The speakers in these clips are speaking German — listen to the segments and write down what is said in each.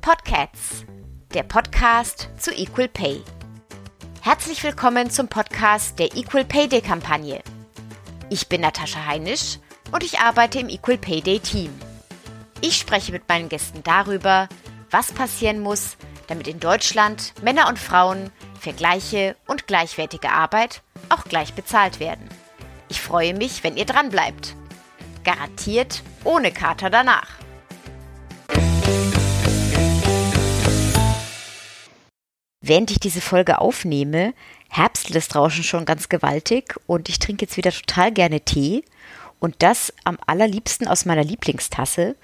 Podcasts, der Podcast zu Equal Pay. Herzlich willkommen zum Podcast der Equal Pay Day Kampagne. Ich bin Natascha Heinisch und ich arbeite im Equal Pay Day Team. Ich spreche mit meinen Gästen darüber, was passieren muss, damit in Deutschland Männer und Frauen für gleiche und gleichwertige Arbeit auch gleich bezahlt werden. Ich freue mich, wenn ihr dran bleibt. Garantiert ohne Kater danach. Während ich diese Folge aufnehme, herbstelt es draußen schon ganz gewaltig und ich trinke jetzt wieder total gerne Tee und das am allerliebsten aus meiner Lieblingstasse.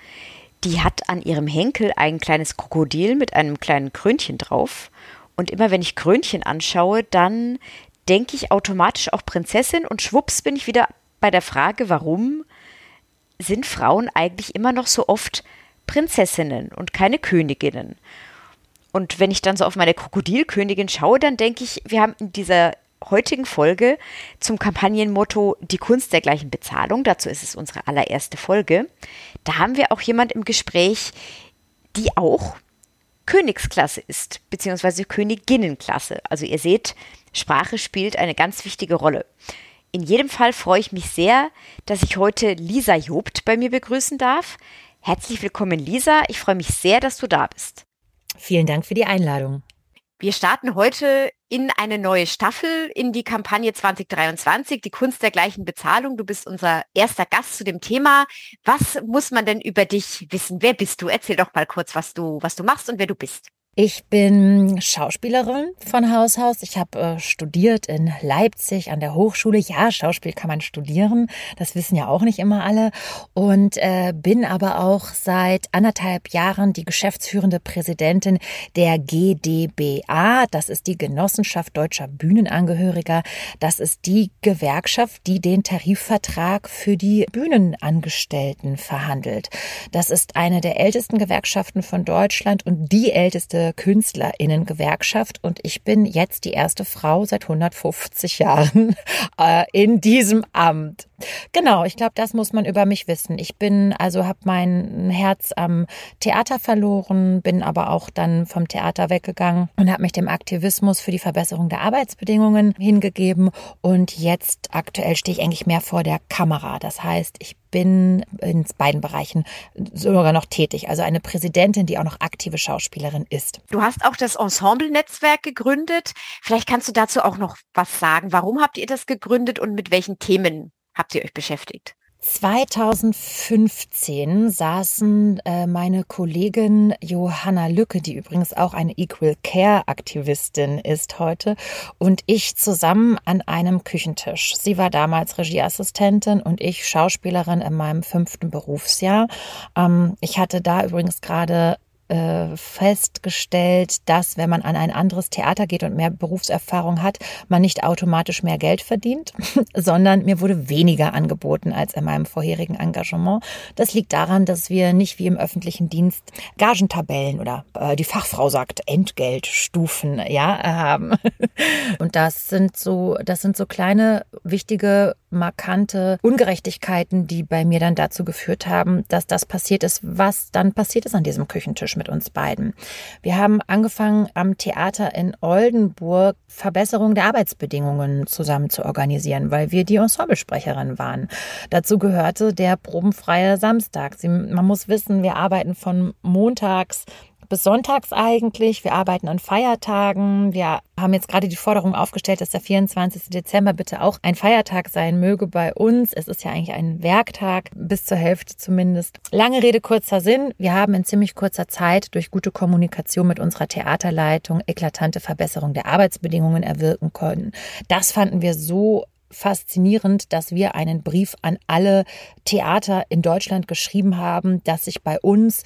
Die hat an ihrem Henkel ein kleines Krokodil mit einem kleinen Krönchen drauf. Und immer wenn ich Krönchen anschaue, dann denke ich automatisch auch Prinzessin und schwupps bin ich wieder bei der Frage, warum sind Frauen eigentlich immer noch so oft Prinzessinnen und keine Königinnen? Und wenn ich dann so auf meine Krokodilkönigin schaue, dann denke ich, wir haben in dieser heutigen Folge zum Kampagnenmotto Die Kunst der gleichen Bezahlung. Dazu ist es unsere allererste Folge. Da haben wir auch jemand im Gespräch, die auch Königsklasse ist, beziehungsweise Königinnenklasse. Also ihr seht, Sprache spielt eine ganz wichtige Rolle. In jedem Fall freue ich mich sehr, dass ich heute Lisa Jobt bei mir begrüßen darf. Herzlich willkommen, Lisa. Ich freue mich sehr, dass du da bist. Vielen Dank für die Einladung. Wir starten heute in eine neue Staffel, in die Kampagne 2023, die Kunst der gleichen Bezahlung. Du bist unser erster Gast zu dem Thema. Was muss man denn über dich wissen? Wer bist du? Erzähl doch mal kurz, was du, was du machst und wer du bist. Ich bin Schauspielerin von Haus aus. Ich habe äh, studiert in Leipzig an der Hochschule. Ja, Schauspiel kann man studieren. Das wissen ja auch nicht immer alle. Und äh, bin aber auch seit anderthalb Jahren die geschäftsführende Präsidentin der GDBA. Das ist die Genossenschaft deutscher Bühnenangehöriger. Das ist die Gewerkschaft, die den Tarifvertrag für die Bühnenangestellten verhandelt. Das ist eine der ältesten Gewerkschaften von Deutschland und die älteste Künstlerinnengewerkschaft und ich bin jetzt die erste Frau seit 150 Jahren äh, in diesem Amt. Genau, ich glaube, das muss man über mich wissen. Ich bin also habe mein Herz am Theater verloren, bin aber auch dann vom Theater weggegangen und habe mich dem Aktivismus für die Verbesserung der Arbeitsbedingungen hingegeben und jetzt aktuell stehe ich eigentlich mehr vor der Kamera. Das heißt, ich bin in beiden Bereichen sogar noch tätig. Also eine Präsidentin, die auch noch aktive Schauspielerin ist. Du hast auch das Ensemble-Netzwerk gegründet. Vielleicht kannst du dazu auch noch was sagen. Warum habt ihr das gegründet und mit welchen Themen habt ihr euch beschäftigt? 2015 saßen äh, meine Kollegin Johanna Lücke, die übrigens auch eine Equal Care Aktivistin ist heute, und ich zusammen an einem Küchentisch. Sie war damals Regieassistentin und ich Schauspielerin in meinem fünften Berufsjahr. Ähm, ich hatte da übrigens gerade äh, festgestellt, dass wenn man an ein anderes Theater geht und mehr Berufserfahrung hat, man nicht automatisch mehr Geld verdient, sondern mir wurde weniger angeboten als in meinem vorherigen Engagement. Das liegt daran, dass wir nicht wie im öffentlichen Dienst Gagentabellen oder äh, die Fachfrau sagt Entgeltstufen ja haben. Und das sind so das sind so kleine wichtige markante Ungerechtigkeiten, die bei mir dann dazu geführt haben, dass das passiert ist, was dann passiert ist an diesem Küchentisch mit uns beiden. Wir haben angefangen, am Theater in Oldenburg Verbesserung der Arbeitsbedingungen zusammen zu organisieren, weil wir die Ensemblesprecherin waren. Dazu gehörte der probenfreie Samstag. Sie, man muss wissen, wir arbeiten von montags bis sonntags eigentlich. Wir arbeiten an Feiertagen. Wir haben jetzt gerade die Forderung aufgestellt, dass der 24. Dezember bitte auch ein Feiertag sein möge bei uns. Es ist ja eigentlich ein Werktag, bis zur Hälfte zumindest. Lange Rede, kurzer Sinn. Wir haben in ziemlich kurzer Zeit durch gute Kommunikation mit unserer Theaterleitung eklatante Verbesserung der Arbeitsbedingungen erwirken können. Das fanden wir so faszinierend, dass wir einen Brief an alle Theater in Deutschland geschrieben haben, dass sich bei uns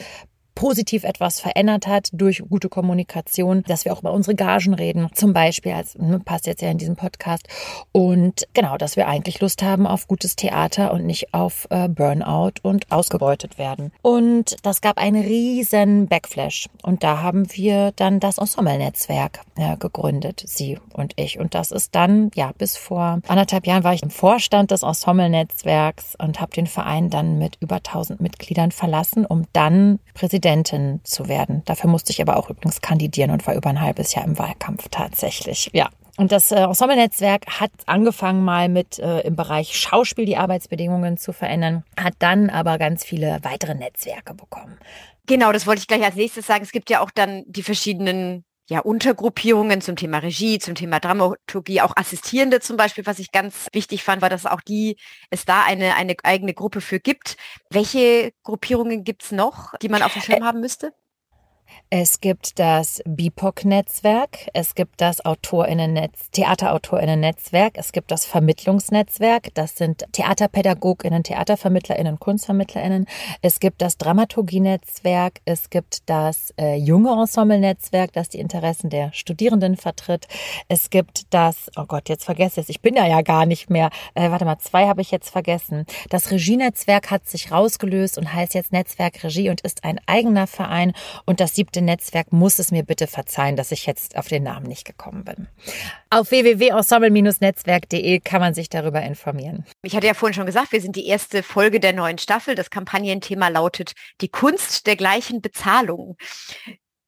positiv etwas verändert hat durch gute Kommunikation, dass wir auch über unsere Gagen reden, zum Beispiel, als ne, passt jetzt ja in diesem Podcast. Und genau, dass wir eigentlich Lust haben auf gutes Theater und nicht auf äh, Burnout und ausgebeutet werden. Und das gab einen riesen Backflash. Und da haben wir dann das Ensemble-Netzwerk äh, gegründet, sie und ich. Und das ist dann, ja, bis vor anderthalb Jahren war ich im Vorstand des Ensemble-Netzwerks und habe den Verein dann mit über 1000 Mitgliedern verlassen, um dann Präsidentin zu werden. Dafür musste ich aber auch übrigens kandidieren und war über ein halbes Jahr im Wahlkampf tatsächlich. Ja, und das äh, Ensemble-Netzwerk hat angefangen mal mit äh, im Bereich Schauspiel die Arbeitsbedingungen zu verändern, hat dann aber ganz viele weitere Netzwerke bekommen. Genau, das wollte ich gleich als nächstes sagen. Es gibt ja auch dann die verschiedenen ja, Untergruppierungen zum Thema Regie, zum Thema Dramaturgie, auch Assistierende zum Beispiel, was ich ganz wichtig fand, war, dass auch die, es da eine, eine eigene Gruppe für gibt. Welche Gruppierungen gibt's noch, die man auf dem Schirm haben müsste? Es gibt das BIPOC-Netzwerk, es gibt das Autorinnennetz, Theaterautorinnen-Netzwerk, es gibt das Vermittlungsnetzwerk, das sind Theaterpädagoginnen, Theatervermittlerinnen, Kunstvermittlerinnen, es gibt das Dramaturgie-Netzwerk, es gibt das äh, junge Ensemble-Netzwerk, das die Interessen der Studierenden vertritt, es gibt das, oh Gott, jetzt vergesse ich es, ich bin ja ja gar nicht mehr, äh, warte mal, zwei habe ich jetzt vergessen. Das Regie-Netzwerk hat sich rausgelöst und heißt jetzt Netzwerk Regie und ist ein eigener Verein und das siebte Netzwerk muss es mir bitte verzeihen, dass ich jetzt auf den Namen nicht gekommen bin. Auf www.ensemble-netzwerk.de kann man sich darüber informieren. Ich hatte ja vorhin schon gesagt, wir sind die erste Folge der neuen Staffel. Das Kampagnenthema lautet die Kunst der gleichen Bezahlung.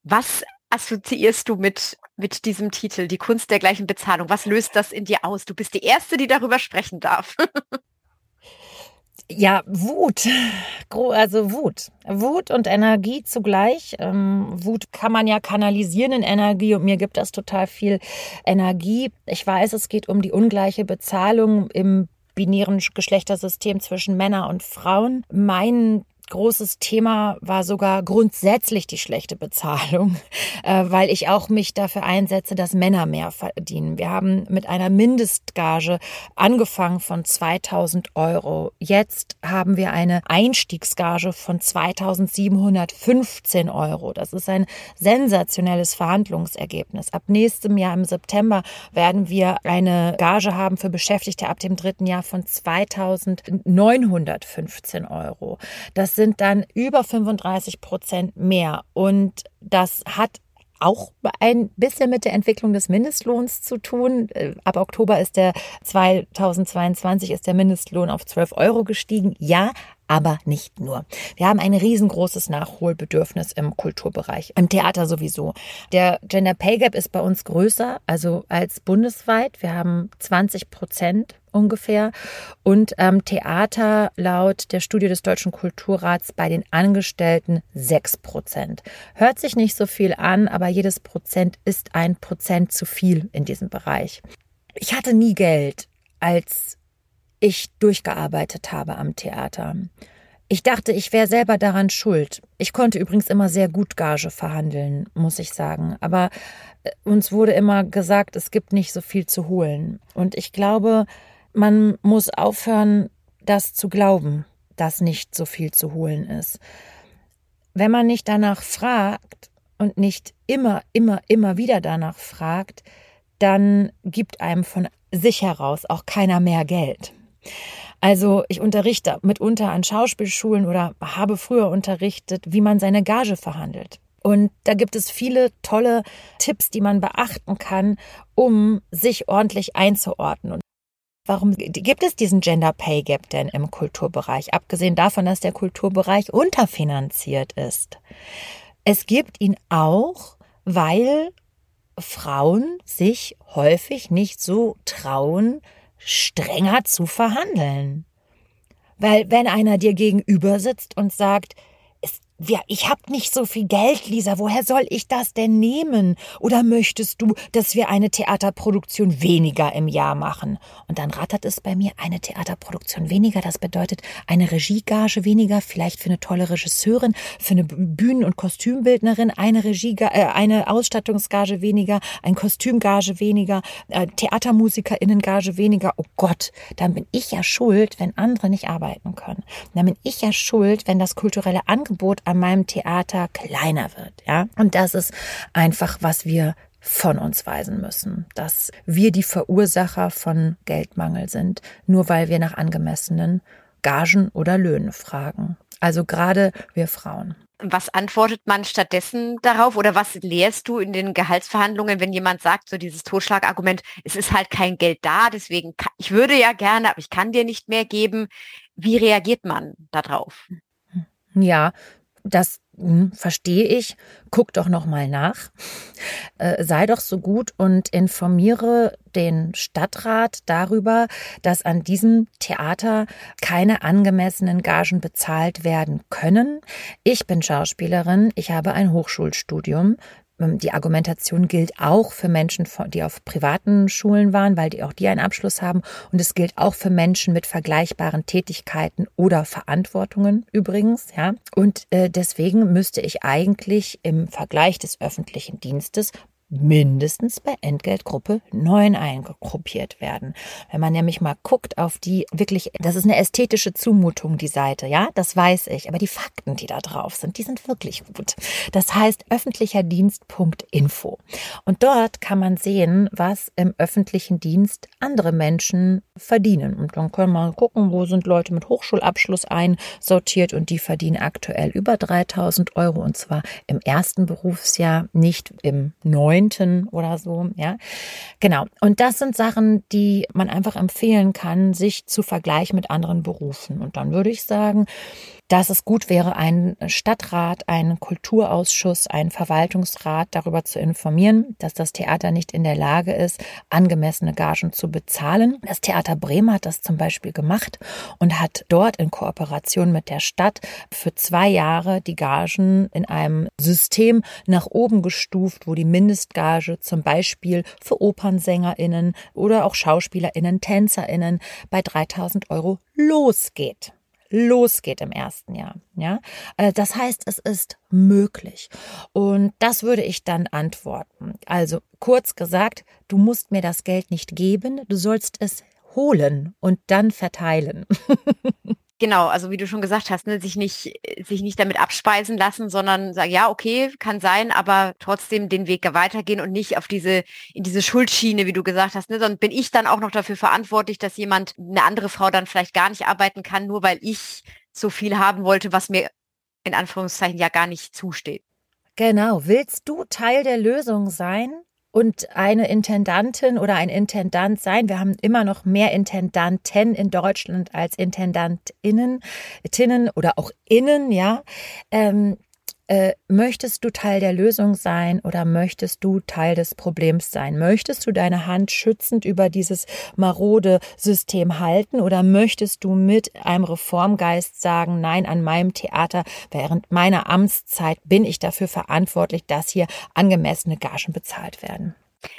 Was assoziierst du mit, mit diesem Titel, die Kunst der gleichen Bezahlung? Was löst das in dir aus? Du bist die Erste, die darüber sprechen darf. Ja, Wut. Also Wut. Wut und Energie zugleich. Ähm, Wut kann man ja kanalisieren in Energie und mir gibt das total viel Energie. Ich weiß, es geht um die ungleiche Bezahlung im binären Geschlechtersystem zwischen Männern und Frauen. Mein großes Thema war sogar grundsätzlich die schlechte Bezahlung, äh, weil ich auch mich dafür einsetze, dass Männer mehr verdienen. Wir haben mit einer Mindestgage angefangen von 2000 Euro. Jetzt haben wir eine Einstiegsgage von 2715 Euro. Das ist ein sensationelles Verhandlungsergebnis. Ab nächstem Jahr im September werden wir eine Gage haben für Beschäftigte ab dem dritten Jahr von 2915 Euro. Das sind dann über 35 Prozent mehr. Und das hat auch ein bisschen mit der Entwicklung des Mindestlohns zu tun. Äh, ab Oktober ist der 2022 ist der Mindestlohn auf 12 Euro gestiegen. Ja, aber nicht nur. Wir haben ein riesengroßes Nachholbedürfnis im Kulturbereich, im Theater sowieso. Der Gender Pay Gap ist bei uns größer, also als bundesweit. Wir haben 20 Prozent ungefähr. Und ähm, Theater laut der Studie des Deutschen Kulturrats bei den Angestellten 6 Prozent. Hört sich nicht so viel an, aber jedes Prozent ist ein Prozent zu viel in diesem Bereich. Ich hatte nie Geld, als ich durchgearbeitet habe am Theater. Ich dachte, ich wäre selber daran schuld. Ich konnte übrigens immer sehr gut Gage verhandeln, muss ich sagen. Aber äh, uns wurde immer gesagt, es gibt nicht so viel zu holen. Und ich glaube, man muss aufhören, das zu glauben, dass nicht so viel zu holen ist. Wenn man nicht danach fragt und nicht immer, immer, immer wieder danach fragt, dann gibt einem von sich heraus auch keiner mehr Geld. Also ich unterrichte mitunter an Schauspielschulen oder habe früher unterrichtet, wie man seine Gage verhandelt. Und da gibt es viele tolle Tipps, die man beachten kann, um sich ordentlich einzuordnen. Warum gibt es diesen Gender Pay Gap denn im Kulturbereich, abgesehen davon, dass der Kulturbereich unterfinanziert ist? Es gibt ihn auch, weil Frauen sich häufig nicht so trauen, strenger zu verhandeln. Weil wenn einer dir gegenüber sitzt und sagt, ja, ich habe nicht so viel Geld, Lisa. Woher soll ich das denn nehmen? Oder möchtest du, dass wir eine Theaterproduktion weniger im Jahr machen? Und dann rattert es bei mir eine Theaterproduktion weniger. Das bedeutet eine Regiegage weniger, vielleicht für eine tolle Regisseurin, für eine Bühnen- und Kostümbildnerin eine Regie, äh, eine Ausstattungsgage weniger, ein Kostümgage weniger, äh, Theatermusikerinnengage weniger. Oh Gott, dann bin ich ja schuld, wenn andere nicht arbeiten können. Dann bin ich ja schuld, wenn das kulturelle Angebot an meinem Theater kleiner wird, ja. Und das ist einfach, was wir von uns weisen müssen, dass wir die Verursacher von Geldmangel sind, nur weil wir nach angemessenen Gagen oder Löhnen fragen. Also gerade wir Frauen. Was antwortet man stattdessen darauf oder was lehrst du in den Gehaltsverhandlungen, wenn jemand sagt, so dieses Totschlagargument, es ist halt kein Geld da, deswegen, kann, ich würde ja gerne, aber ich kann dir nicht mehr geben. Wie reagiert man darauf? Ja, das hm, verstehe ich. Guck doch noch mal nach. Äh, sei doch so gut und informiere den Stadtrat darüber, dass an diesem Theater keine angemessenen Gagen bezahlt werden können. Ich bin Schauspielerin, ich habe ein Hochschulstudium. Ähm, die Argumentation gilt auch für Menschen, die auf privaten Schulen waren, weil die auch die einen Abschluss haben. Und es gilt auch für Menschen mit vergleichbaren Tätigkeiten oder Verantwortungen übrigens, ja. Und äh, deswegen müsste ich eigentlich im Vergleich des öffentlichen Dienstes mindestens bei Entgeltgruppe 9 eingruppiert werden. Wenn man nämlich mal guckt auf die wirklich, das ist eine ästhetische Zumutung, die Seite, ja, das weiß ich, aber die Fakten, die da drauf sind, die sind wirklich gut. Das heißt öffentlicherdienst.info. Und dort kann man sehen, was im öffentlichen Dienst andere Menschen verdienen. Und dann können wir gucken, wo sind Leute mit Hochschulabschluss einsortiert und die verdienen aktuell über 3000 Euro und zwar im ersten Berufsjahr, nicht im neuen neunten oder so, ja. Genau. Und das sind Sachen, die man einfach empfehlen kann, sich zu vergleichen mit anderen Berufen. Und dann würde ich sagen, dass es gut wäre, einen Stadtrat, einen Kulturausschuss, einen Verwaltungsrat darüber zu informieren, dass das Theater nicht in der Lage ist, angemessene Gagen zu bezahlen. Das Theater Bremen hat das zum Beispiel gemacht und hat dort in Kooperation mit der Stadt für zwei Jahre die Gagen in einem System nach oben gestuft, wo die Mindestgage zum Beispiel für OpernsängerInnen oder auch SchauspielerInnen, TänzerInnen bei 3000 Euro losgeht losgeht im ersten Jahr. Ja, äh, das heißt, es ist möglich. Und das würde ich dann antworten. Also kurz gesagt, du musst mir das Geld nicht geben, du sollst es holen und dann verteilen. Genau, also wie du schon gesagt hast, ne, sich nicht, sich nicht damit abspeisen lassen, sondern sagen, ja, okay, kann sein, aber trotzdem den Weg weitergehen und nicht auf diese, in diese Schuldschiene, wie du gesagt hast, ne, sondern bin ich dann auch noch dafür verantwortlich, dass jemand, eine andere Frau dann vielleicht gar nicht arbeiten kann, nur weil ich so viel haben wollte, was mir in Anführungszeichen ja gar nicht zusteht. Genau. Willst du Teil der Lösung sein? Und eine Intendantin oder ein Intendant sein. Wir haben immer noch mehr Intendanten in Deutschland als Intendantinnen, Tinnen oder auch Innen, ja. Ähm, äh, möchtest du Teil der Lösung sein oder möchtest du Teil des Problems sein? Möchtest du deine Hand schützend über dieses marode System halten oder möchtest du mit einem Reformgeist sagen, nein, an meinem Theater während meiner Amtszeit bin ich dafür verantwortlich, dass hier angemessene Gagen bezahlt werden?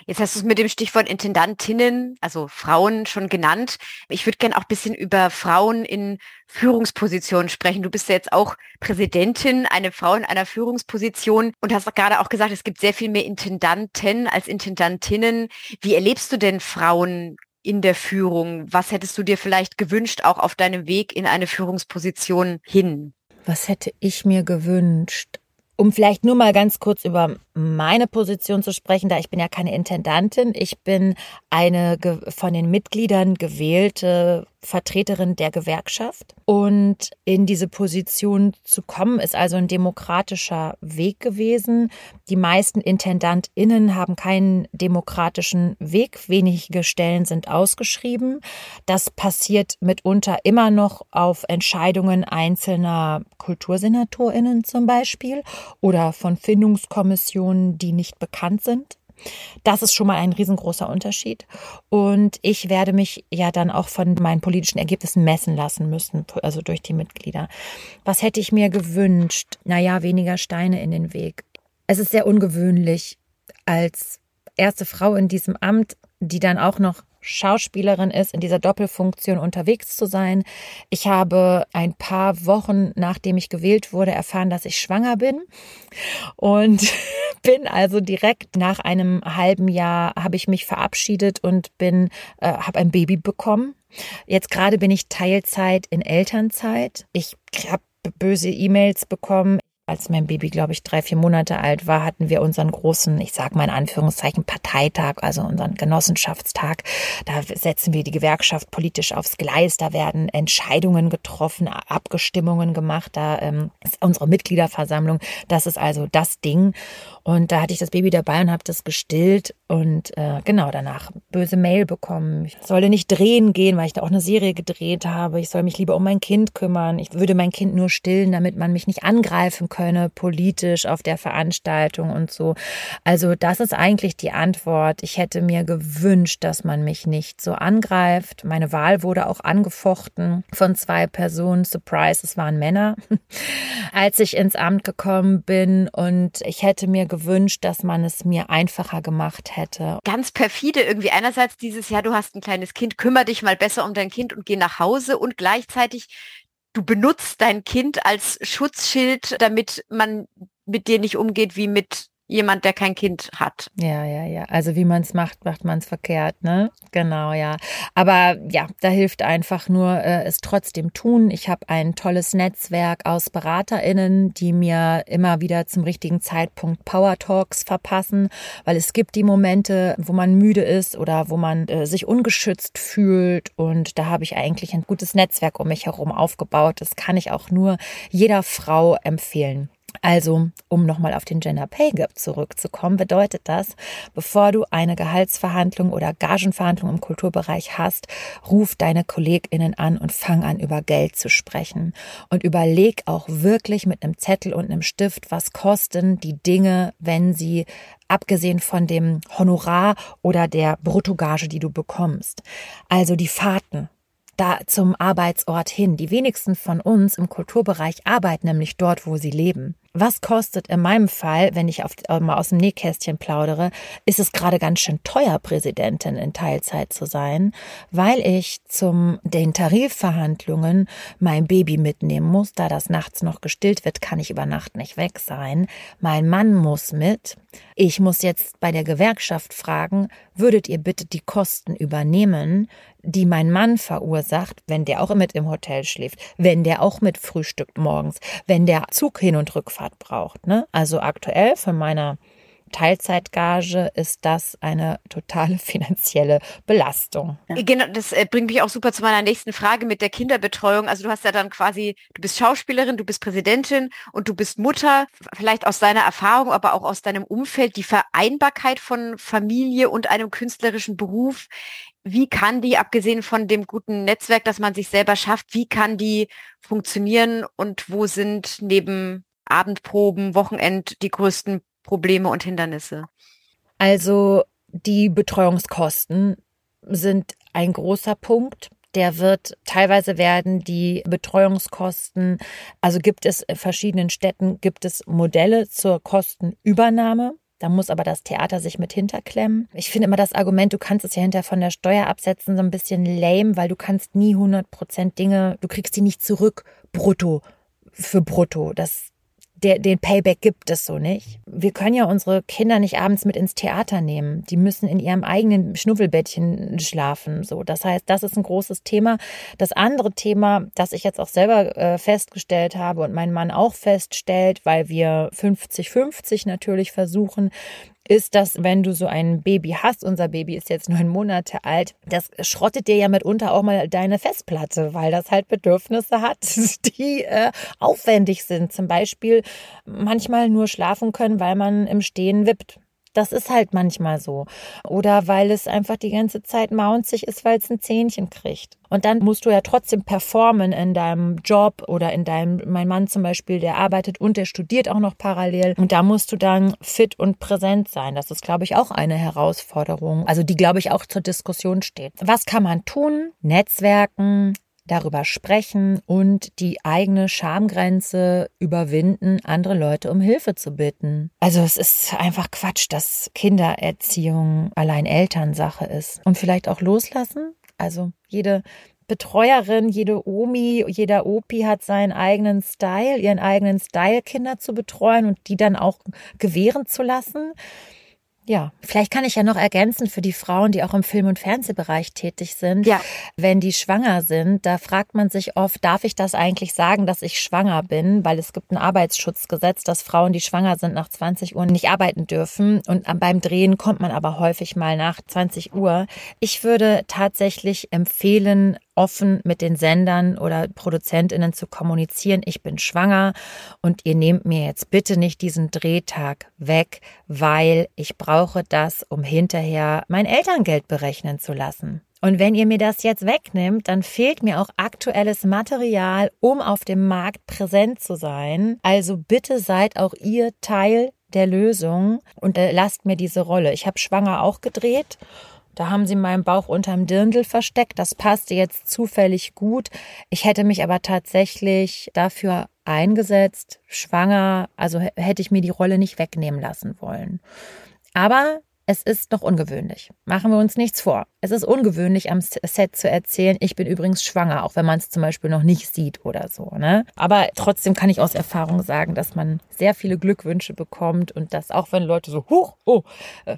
Jetzt hast du es mit dem Stichwort Intendantinnen, also Frauen schon genannt. Ich würde gerne auch ein bisschen über Frauen in Führungspositionen sprechen. Du bist ja jetzt auch Präsidentin, eine Frau in einer Führungsposition und hast gerade auch gesagt, es gibt sehr viel mehr Intendanten als Intendantinnen. Wie erlebst du denn Frauen in der Führung? Was hättest du dir vielleicht gewünscht, auch auf deinem Weg in eine Führungsposition hin? Was hätte ich mir gewünscht? Um vielleicht nur mal ganz kurz über meine Position zu sprechen, da ich bin ja keine Intendantin, ich bin eine von den Mitgliedern gewählte Vertreterin der Gewerkschaft. Und in diese Position zu kommen, ist also ein demokratischer Weg gewesen. Die meisten IntendantInnen haben keinen demokratischen Weg. Wenige Stellen sind ausgeschrieben. Das passiert mitunter immer noch auf Entscheidungen einzelner KultursenatorInnen zum Beispiel oder von Findungskommissionen, die nicht bekannt sind. Das ist schon mal ein riesengroßer Unterschied. Und ich werde mich ja dann auch von meinen politischen Ergebnissen messen lassen müssen, also durch die Mitglieder. Was hätte ich mir gewünscht? Naja, weniger Steine in den Weg. Es ist sehr ungewöhnlich, als erste Frau in diesem Amt, die dann auch noch Schauspielerin ist, in dieser Doppelfunktion unterwegs zu sein. Ich habe ein paar Wochen nachdem ich gewählt wurde erfahren, dass ich schwanger bin und bin also direkt nach einem halben Jahr habe ich mich verabschiedet und bin äh, habe ein Baby bekommen. Jetzt gerade bin ich Teilzeit in Elternzeit. Ich habe böse E-Mails bekommen. Als mein Baby, glaube ich, drei, vier Monate alt war, hatten wir unseren großen, ich sage mal in Anführungszeichen, Parteitag, also unseren Genossenschaftstag. Da setzen wir die Gewerkschaft politisch aufs Gleis, da werden Entscheidungen getroffen, Abgestimmungen gemacht, da ähm, ist unsere Mitgliederversammlung. Das ist also das Ding. Und da hatte ich das Baby dabei und habe das gestillt und äh, genau danach böse Mail bekommen. Ich solle nicht drehen gehen, weil ich da auch eine Serie gedreht habe. Ich soll mich lieber um mein Kind kümmern. Ich würde mein Kind nur stillen, damit man mich nicht angreifen könne, politisch auf der Veranstaltung und so. Also das ist eigentlich die Antwort. Ich hätte mir gewünscht, dass man mich nicht so angreift. Meine Wahl wurde auch angefochten von zwei Personen. Surprise, es waren Männer. Als ich ins Amt gekommen bin und ich hätte mir gewünscht, dass man es mir einfacher gemacht hätte. Ganz perfide irgendwie. Einerseits dieses Jahr, du hast ein kleines Kind, kümmere dich mal besser um dein Kind und geh nach Hause und gleichzeitig du benutzt dein Kind als Schutzschild, damit man mit dir nicht umgeht wie mit jemand, der kein Kind hat. Ja, ja, ja. Also wie man es macht, macht man es verkehrt, ne? Genau, ja. Aber ja, da hilft einfach nur äh, es trotzdem tun. Ich habe ein tolles Netzwerk aus BeraterInnen, die mir immer wieder zum richtigen Zeitpunkt Power Talks verpassen, weil es gibt die Momente, wo man müde ist oder wo man äh, sich ungeschützt fühlt. Und da habe ich eigentlich ein gutes Netzwerk um mich herum aufgebaut. Das kann ich auch nur jeder Frau empfehlen. Also, um nochmal auf den Gender Pay Gap zurückzukommen, bedeutet das, bevor du eine Gehaltsverhandlung oder Gagenverhandlung im Kulturbereich hast, ruf deine KollegInnen an und fang an, über Geld zu sprechen. Und überleg auch wirklich mit einem Zettel und einem Stift, was kosten die Dinge, wenn sie abgesehen von dem Honorar oder der Bruttogage, die du bekommst. Also die Fahrten, da zum Arbeitsort hin. Die wenigsten von uns im Kulturbereich arbeiten nämlich dort, wo sie leben. Was kostet in meinem Fall, wenn ich auf, äh, mal aus dem Nähkästchen plaudere, ist es gerade ganz schön teuer, Präsidentin in Teilzeit zu sein, weil ich zum den Tarifverhandlungen mein Baby mitnehmen muss, da das nachts noch gestillt wird, kann ich über Nacht nicht weg sein. Mein Mann muss mit. Ich muss jetzt bei der Gewerkschaft fragen, würdet ihr bitte die Kosten übernehmen, die mein Mann verursacht, wenn der auch mit im Hotel schläft, wenn der auch mit frühstückt morgens, wenn der Zug hin und Rückfahrt braucht. Ne? Also aktuell von meiner Teilzeitgage ist das eine totale finanzielle Belastung. Ja. Genau, das äh, bringt mich auch super zu meiner nächsten Frage mit der Kinderbetreuung. Also du hast ja dann quasi, du bist Schauspielerin, du bist Präsidentin und du bist Mutter, vielleicht aus deiner Erfahrung, aber auch aus deinem Umfeld, die Vereinbarkeit von Familie und einem künstlerischen Beruf wie kann die, abgesehen von dem guten Netzwerk, das man sich selber schafft, wie kann die funktionieren und wo sind neben Abendproben, Wochenend die größten Probleme und Hindernisse? Also die Betreuungskosten sind ein großer Punkt. Der wird teilweise werden die Betreuungskosten, also gibt es in verschiedenen Städten, gibt es Modelle zur Kostenübernahme. Da muss aber das Theater sich mit hinterklemmen. Ich finde immer das Argument, du kannst es ja hinter von der Steuer absetzen, so ein bisschen lame, weil du kannst nie 100 Prozent Dinge, du kriegst die nicht zurück brutto für brutto. Das der, den Payback gibt es so nicht. Wir können ja unsere Kinder nicht abends mit ins Theater nehmen. Die müssen in ihrem eigenen Schnuffelbettchen schlafen. So, das heißt, das ist ein großes Thema. Das andere Thema, das ich jetzt auch selber äh, festgestellt habe und mein Mann auch feststellt, weil wir 50-50 natürlich versuchen, ist, dass wenn du so ein Baby hast, unser Baby ist jetzt neun Monate alt, das schrottet dir ja mitunter auch mal deine Festplatte, weil das halt Bedürfnisse hat, die äh, aufwendig sind. Zum Beispiel manchmal nur schlafen können, weil man im Stehen wippt. Das ist halt manchmal so. Oder weil es einfach die ganze Zeit maunzig ist, weil es ein Zähnchen kriegt. Und dann musst du ja trotzdem performen in deinem Job oder in deinem, mein Mann zum Beispiel, der arbeitet und der studiert auch noch parallel. Und da musst du dann fit und präsent sein. Das ist, glaube ich, auch eine Herausforderung. Also die, glaube ich, auch zur Diskussion steht. Was kann man tun? Netzwerken, darüber sprechen und die eigene Schamgrenze überwinden, andere Leute um Hilfe zu bitten. Also es ist einfach Quatsch, dass Kindererziehung allein Elternsache ist. Und vielleicht auch loslassen. Also jede Betreuerin, jede Omi, jeder Opi hat seinen eigenen Style, ihren eigenen Style, Kinder zu betreuen und die dann auch gewähren zu lassen. Ja, vielleicht kann ich ja noch ergänzen für die Frauen, die auch im Film- und Fernsehbereich tätig sind. Ja. Wenn die schwanger sind, da fragt man sich oft, darf ich das eigentlich sagen, dass ich schwanger bin? Weil es gibt ein Arbeitsschutzgesetz, dass Frauen, die schwanger sind, nach 20 Uhr nicht arbeiten dürfen. Und beim Drehen kommt man aber häufig mal nach 20 Uhr. Ich würde tatsächlich empfehlen, offen mit den Sendern oder Produzentinnen zu kommunizieren, ich bin schwanger und ihr nehmt mir jetzt bitte nicht diesen Drehtag weg, weil ich brauche das, um hinterher mein Elterngeld berechnen zu lassen. Und wenn ihr mir das jetzt wegnimmt, dann fehlt mir auch aktuelles Material, um auf dem Markt präsent zu sein. Also bitte seid auch ihr Teil der Lösung und äh, lasst mir diese Rolle. Ich habe schwanger auch gedreht da haben sie meinen Bauch unterm Dirndl versteckt. Das passte jetzt zufällig gut. Ich hätte mich aber tatsächlich dafür eingesetzt, schwanger, also hätte ich mir die Rolle nicht wegnehmen lassen wollen. Aber es ist noch ungewöhnlich. Machen wir uns nichts vor. Es ist ungewöhnlich, am Set zu erzählen, ich bin übrigens schwanger, auch wenn man es zum Beispiel noch nicht sieht oder so. Ne? Aber trotzdem kann ich aus Erfahrung sagen, dass man sehr viele Glückwünsche bekommt und dass auch wenn Leute so, huch, oh, äh,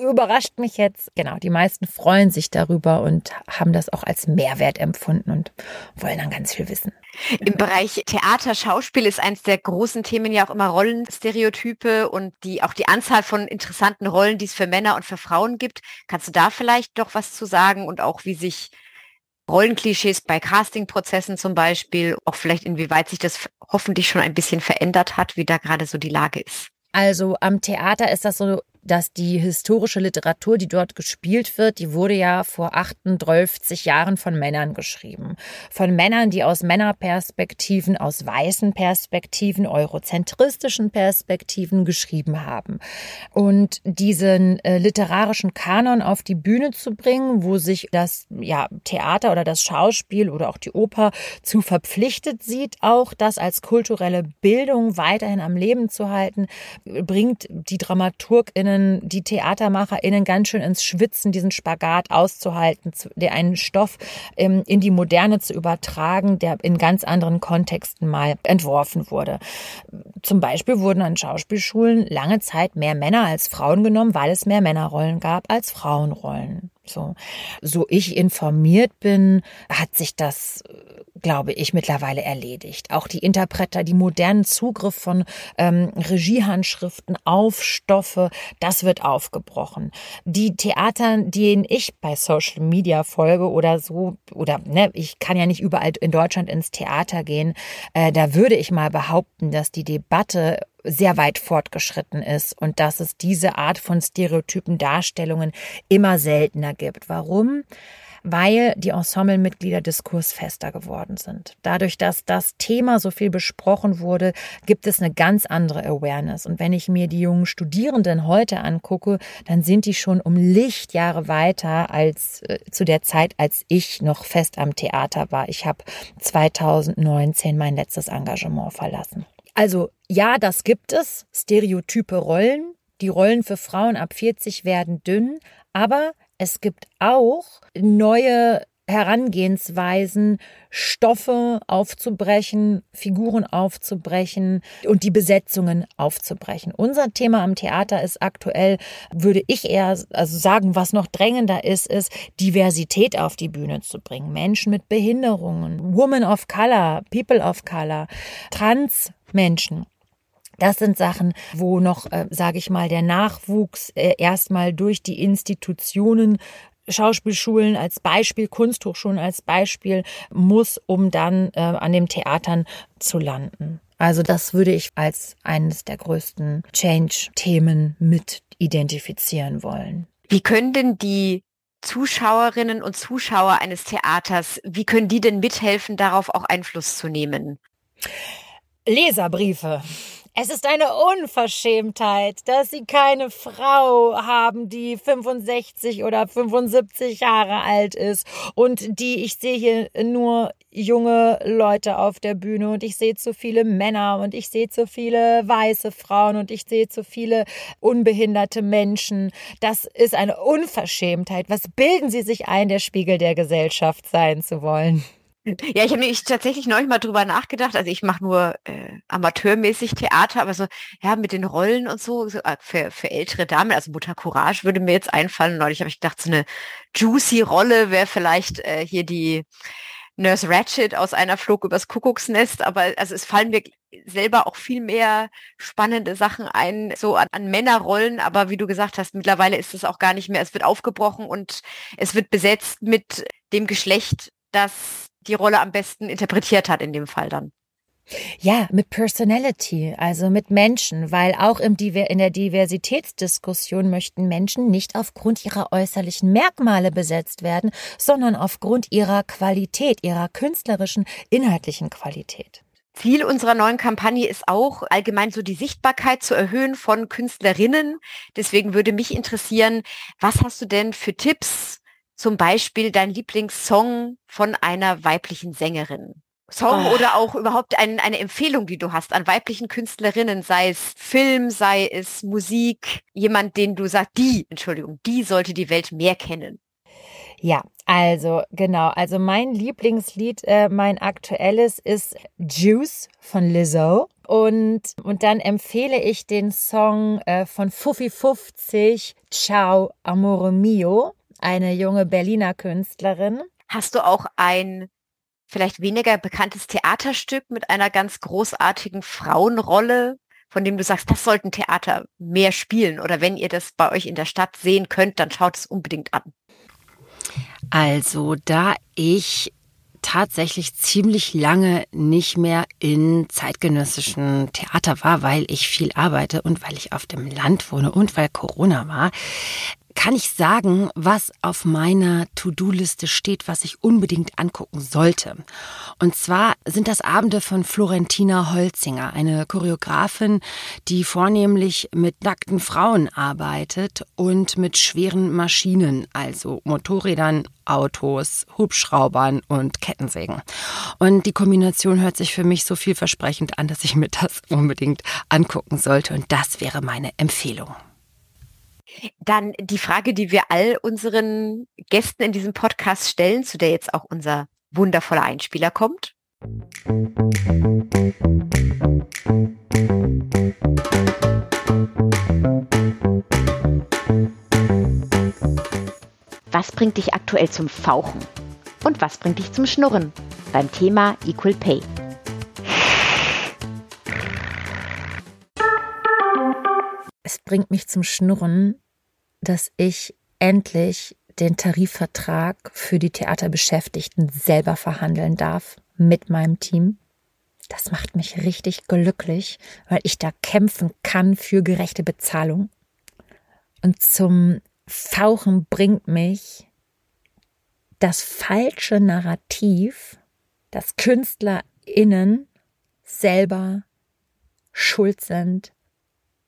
überrascht mich jetzt. Genau, die meisten freuen sich darüber und haben das auch als Mehrwert empfunden und wollen dann ganz viel wissen. Im Bereich Theater, Schauspiel ist eines der großen Themen ja auch immer Rollenstereotype und die, auch die Anzahl von interessanten Rollen, die es für Männer und für Frauen gibt. Kannst du da vielleicht doch was zu sagen und auch wie sich Rollenklischees bei Castingprozessen zum Beispiel, auch vielleicht inwieweit sich das hoffentlich schon ein bisschen verändert hat, wie da gerade so die Lage ist? Also am Theater ist das so dass die historische Literatur, die dort gespielt wird, die wurde ja vor 38 Jahren von Männern geschrieben. Von Männern, die aus Männerperspektiven, aus weißen Perspektiven, eurozentristischen Perspektiven geschrieben haben. Und diesen äh, literarischen Kanon auf die Bühne zu bringen, wo sich das ja, Theater oder das Schauspiel oder auch die Oper zu verpflichtet sieht, auch das als kulturelle Bildung weiterhin am Leben zu halten, bringt die DramaturgInnen KünstlerInnen, die TheatermacherInnen ganz schön ins Schwitzen, diesen Spagat auszuhalten, der einen Stoff ähm, in die Moderne zu übertragen, der in ganz anderen Kontexten mal entworfen wurde. Zum Beispiel wurden an Schauspielschulen lange Zeit mehr Männer als Frauen genommen, weil es mehr Männerrollen gab als Frauenrollen. So, so ich informiert bin, hat sich das, glaube ich, mittlerweile erledigt. Auch die Interpreter, die modernen Zugriff von ähm, Regiehandschriften auf Stoffe, das wird aufgebrochen. Die Theater, denen ich bei Social Media folge oder so, oder ne, ich kann ja nicht überall in Deutschland ins Theater gehen, äh, da würde ich mal behaupten, dass die Debatte sehr weit fortgeschritten ist und dass es diese Art von stereotypen Darstellungen immer seltener gibt. Warum? Weil die Ensemblemitglieder diskursfester geworden sind. Dadurch, dass das Thema so viel besprochen wurde, gibt es eine ganz andere Awareness. Und wenn ich mir die jungen Studierenden heute angucke, dann sind die schon um Lichtjahre weiter als äh, zu der Zeit, als ich noch fest am Theater war. Ich habe 2019 mein letztes Engagement verlassen. Also ja, das gibt es, stereotype Rollen. Die Rollen für Frauen ab 40 werden dünn, aber es gibt auch neue Herangehensweisen, Stoffe aufzubrechen, Figuren aufzubrechen und die Besetzungen aufzubrechen. Unser Thema am Theater ist aktuell, würde ich eher also sagen, was noch drängender ist, ist Diversität auf die Bühne zu bringen. Menschen mit Behinderungen, Women of Color, People of Color, Transmenschen. Das sind Sachen, wo noch, äh, sage ich mal, der Nachwuchs äh, erstmal durch die Institutionen Schauspielschulen als Beispiel, Kunsthochschulen als Beispiel muss, um dann äh, an den Theatern zu landen. Also das würde ich als eines der größten Change-Themen mit identifizieren wollen. Wie können denn die Zuschauerinnen und Zuschauer eines Theaters, wie können die denn mithelfen, darauf auch Einfluss zu nehmen? Leserbriefe. Es ist eine Unverschämtheit, dass sie keine Frau haben, die 65 oder 75 Jahre alt ist und die, ich sehe hier nur junge Leute auf der Bühne und ich sehe zu viele Männer und ich sehe zu viele weiße Frauen und ich sehe zu viele unbehinderte Menschen. Das ist eine Unverschämtheit. Was bilden Sie sich ein, der Spiegel der Gesellschaft sein zu wollen? Ja, ich habe nämlich tatsächlich neulich mal drüber nachgedacht. Also ich mache nur äh, amateurmäßig Theater, aber so, ja, mit den Rollen und so, so äh, für, für ältere Damen, also Mutter Courage würde mir jetzt einfallen. Neulich habe ich gedacht, so eine juicy Rolle wäre vielleicht äh, hier die Nurse Ratchet aus einer Flug übers Kuckucksnest, aber also es fallen mir selber auch viel mehr spannende Sachen ein, so an, an Männerrollen, aber wie du gesagt hast, mittlerweile ist es auch gar nicht mehr, es wird aufgebrochen und es wird besetzt mit dem Geschlecht, das die Rolle am besten interpretiert hat in dem Fall dann. Ja, mit Personality, also mit Menschen, weil auch im in der Diversitätsdiskussion möchten Menschen nicht aufgrund ihrer äußerlichen Merkmale besetzt werden, sondern aufgrund ihrer Qualität, ihrer künstlerischen, inhaltlichen Qualität. Ziel unserer neuen Kampagne ist auch, allgemein so die Sichtbarkeit zu erhöhen von Künstlerinnen. Deswegen würde mich interessieren, was hast du denn für Tipps, zum Beispiel dein Lieblingssong von einer weiblichen Sängerin? Song oh. oder auch überhaupt ein, eine Empfehlung, die du hast an weiblichen Künstlerinnen, sei es Film, sei es Musik, jemand, den du sagst, die, Entschuldigung, die sollte die Welt mehr kennen. Ja, also genau. Also mein Lieblingslied, äh, mein aktuelles ist Juice von Lizzo. Und, und dann empfehle ich den Song äh, von Fuffi 50, Ciao Amore Mio, eine junge Berliner Künstlerin. Hast du auch ein vielleicht weniger bekanntes Theaterstück mit einer ganz großartigen Frauenrolle, von dem du sagst, das sollten Theater mehr spielen? Oder wenn ihr das bei euch in der Stadt sehen könnt, dann schaut es unbedingt an. Also, da ich tatsächlich ziemlich lange nicht mehr in zeitgenössischen Theater war, weil ich viel arbeite und weil ich auf dem Land wohne und weil Corona war, kann ich sagen, was auf meiner To-Do-Liste steht, was ich unbedingt angucken sollte. Und zwar sind das Abende von Florentina Holzinger, eine Choreografin, die vornehmlich mit nackten Frauen arbeitet und mit schweren Maschinen, also Motorrädern, Autos, Hubschraubern und Kettensägen. Und die Kombination hört sich für mich so vielversprechend an, dass ich mir das unbedingt angucken sollte. Und das wäre meine Empfehlung. Dann die Frage, die wir all unseren Gästen in diesem Podcast stellen, zu der jetzt auch unser wundervoller Einspieler kommt. Was bringt dich aktuell zum Fauchen? Und was bringt dich zum Schnurren? Beim Thema Equal Pay. Es bringt mich zum Schnurren, dass ich endlich den Tarifvertrag für die Theaterbeschäftigten selber verhandeln darf mit meinem Team. Das macht mich richtig glücklich, weil ich da kämpfen kann für gerechte Bezahlung. Und zum Fauchen bringt mich das falsche Narrativ, dass KünstlerInnen selber schuld sind,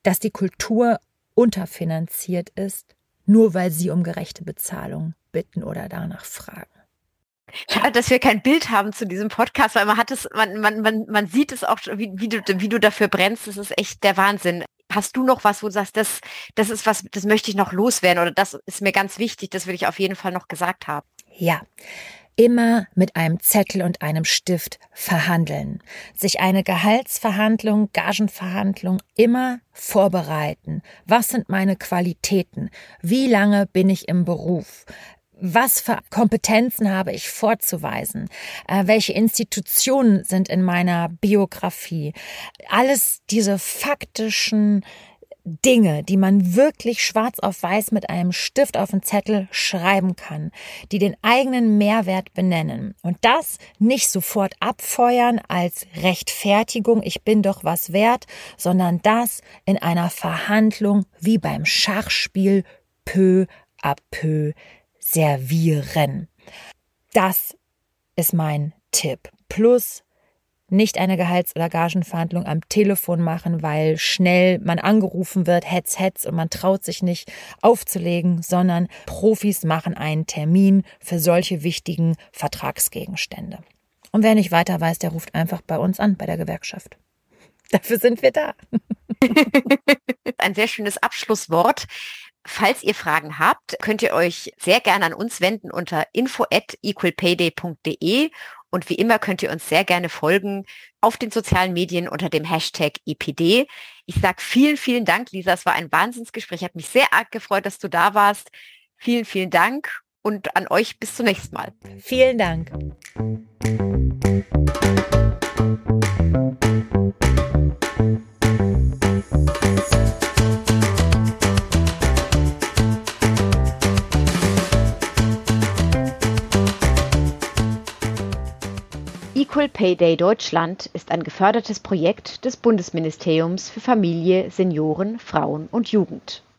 dass die Kultur unterfinanziert ist, nur weil sie um gerechte Bezahlung bitten oder danach fragen. Schade, dass wir kein Bild haben zu diesem Podcast, weil man hat es, man, man, man, man sieht es auch, wie, wie, du, wie du dafür brennst. Das ist echt der Wahnsinn. Hast du noch was, wo du sagst, das, das ist was, das möchte ich noch loswerden oder das ist mir ganz wichtig, das will ich auf jeden Fall noch gesagt haben? Ja, immer mit einem Zettel und einem Stift verhandeln. Sich eine Gehaltsverhandlung, Gagenverhandlung immer vorbereiten. Was sind meine Qualitäten? Wie lange bin ich im Beruf? Was für Kompetenzen habe ich vorzuweisen? Äh, welche Institutionen sind in meiner Biografie? Alles diese faktischen Dinge, die man wirklich schwarz auf weiß mit einem Stift auf den Zettel schreiben kann, die den eigenen Mehrwert benennen. Und das nicht sofort abfeuern als Rechtfertigung, ich bin doch was wert, sondern das in einer Verhandlung wie beim Schachspiel peu à peu servieren. Das ist mein Tipp. Plus nicht eine Gehalts- oder Gagenverhandlung am Telefon machen, weil schnell man angerufen wird, hetz, hetz und man traut sich nicht aufzulegen, sondern Profis machen einen Termin für solche wichtigen Vertragsgegenstände. Und wer nicht weiter weiß, der ruft einfach bei uns an, bei der Gewerkschaft. Dafür sind wir da. Ein sehr schönes Abschlusswort. Falls ihr Fragen habt, könnt ihr euch sehr gerne an uns wenden unter info at equalpayday.de Und wie immer könnt ihr uns sehr gerne folgen auf den sozialen Medien unter dem Hashtag EPD. Ich sage vielen, vielen Dank, Lisa. Es war ein Wahnsinnsgespräch. Hat mich sehr arg gefreut, dass du da warst. Vielen, vielen Dank und an euch bis zum nächsten Mal. Vielen Dank. Equal Pay Day Deutschland ist ein gefördertes Projekt des Bundesministeriums für Familie, Senioren, Frauen und Jugend.